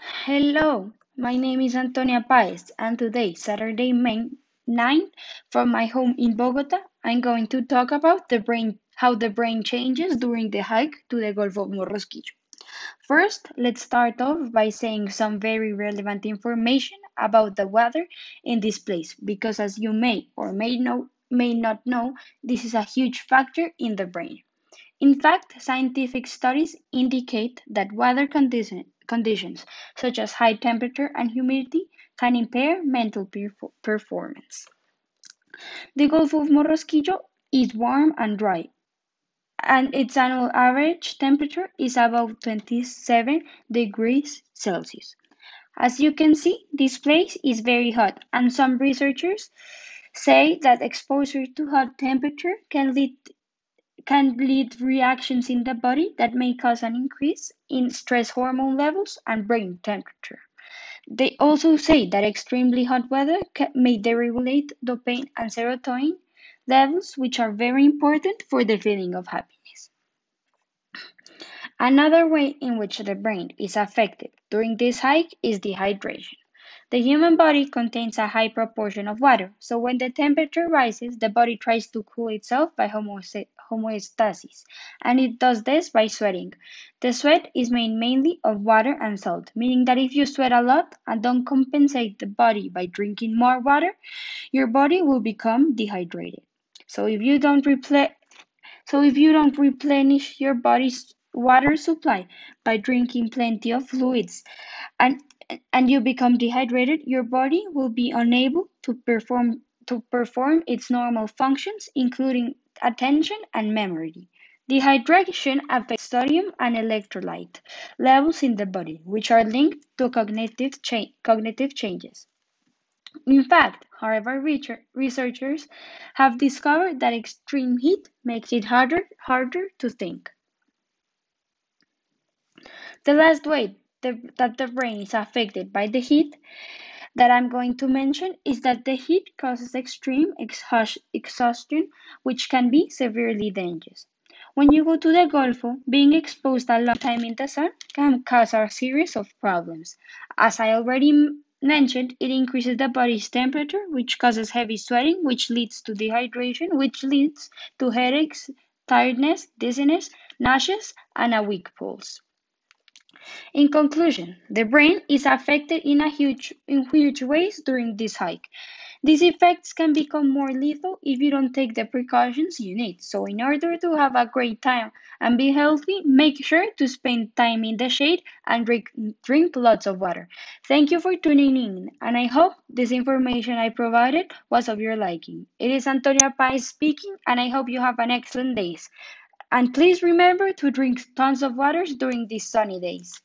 Hello, my name is Antonia Paez, and today, Saturday, May 9, from my home in Bogota, I'm going to talk about the brain, how the brain changes during the hike to the Gulf of Morrosquillo. First, let's start off by saying some very relevant information about the weather in this place, because as you may or may know, may not know, this is a huge factor in the brain. In fact, scientific studies indicate that weather condition, conditions such as high temperature and humidity can impair mental perf- performance. The Gulf of Morrosquillo is warm and dry, and its annual average temperature is about 27 degrees Celsius. As you can see, this place is very hot, and some researchers say that exposure to hot temperature can lead can lead reactions in the body that may cause an increase in stress hormone levels and brain temperature. They also say that extremely hot weather may deregulate dopamine and serotonin levels, which are very important for the feeling of happiness. Another way in which the brain is affected during this hike is dehydration. The human body contains a high proportion of water, so when the temperature rises, the body tries to cool itself by homeostasis, and it does this by sweating. The sweat is made mainly of water and salt, meaning that if you sweat a lot and don't compensate the body by drinking more water, your body will become dehydrated. So if you don't replenish so if you don't replenish your body's water supply by drinking plenty of fluids and and you become dehydrated, your body will be unable to perform to perform its normal functions, including attention and memory. Dehydration affects sodium and electrolyte levels in the body, which are linked to cognitive, cha- cognitive changes. In fact, however, researchers have discovered that extreme heat makes it harder, harder to think. The last way the, that the brain is affected by the heat that I'm going to mention is that the heat causes extreme exhaustion, which can be severely dangerous. When you go to the Golfo, being exposed a long time in the sun can cause a series of problems. As I already mentioned, it increases the body's temperature, which causes heavy sweating, which leads to dehydration, which leads to headaches, tiredness, dizziness, nausea, and a weak pulse. In conclusion, the brain is affected in a huge in huge ways during this hike. These effects can become more lethal if you don't take the precautions you need. So in order to have a great time and be healthy, make sure to spend time in the shade and drink, drink lots of water. Thank you for tuning in, and I hope this information I provided was of your liking. It is Antonia Paez speaking, and I hope you have an excellent day. And please remember to drink tons of water during these sunny days.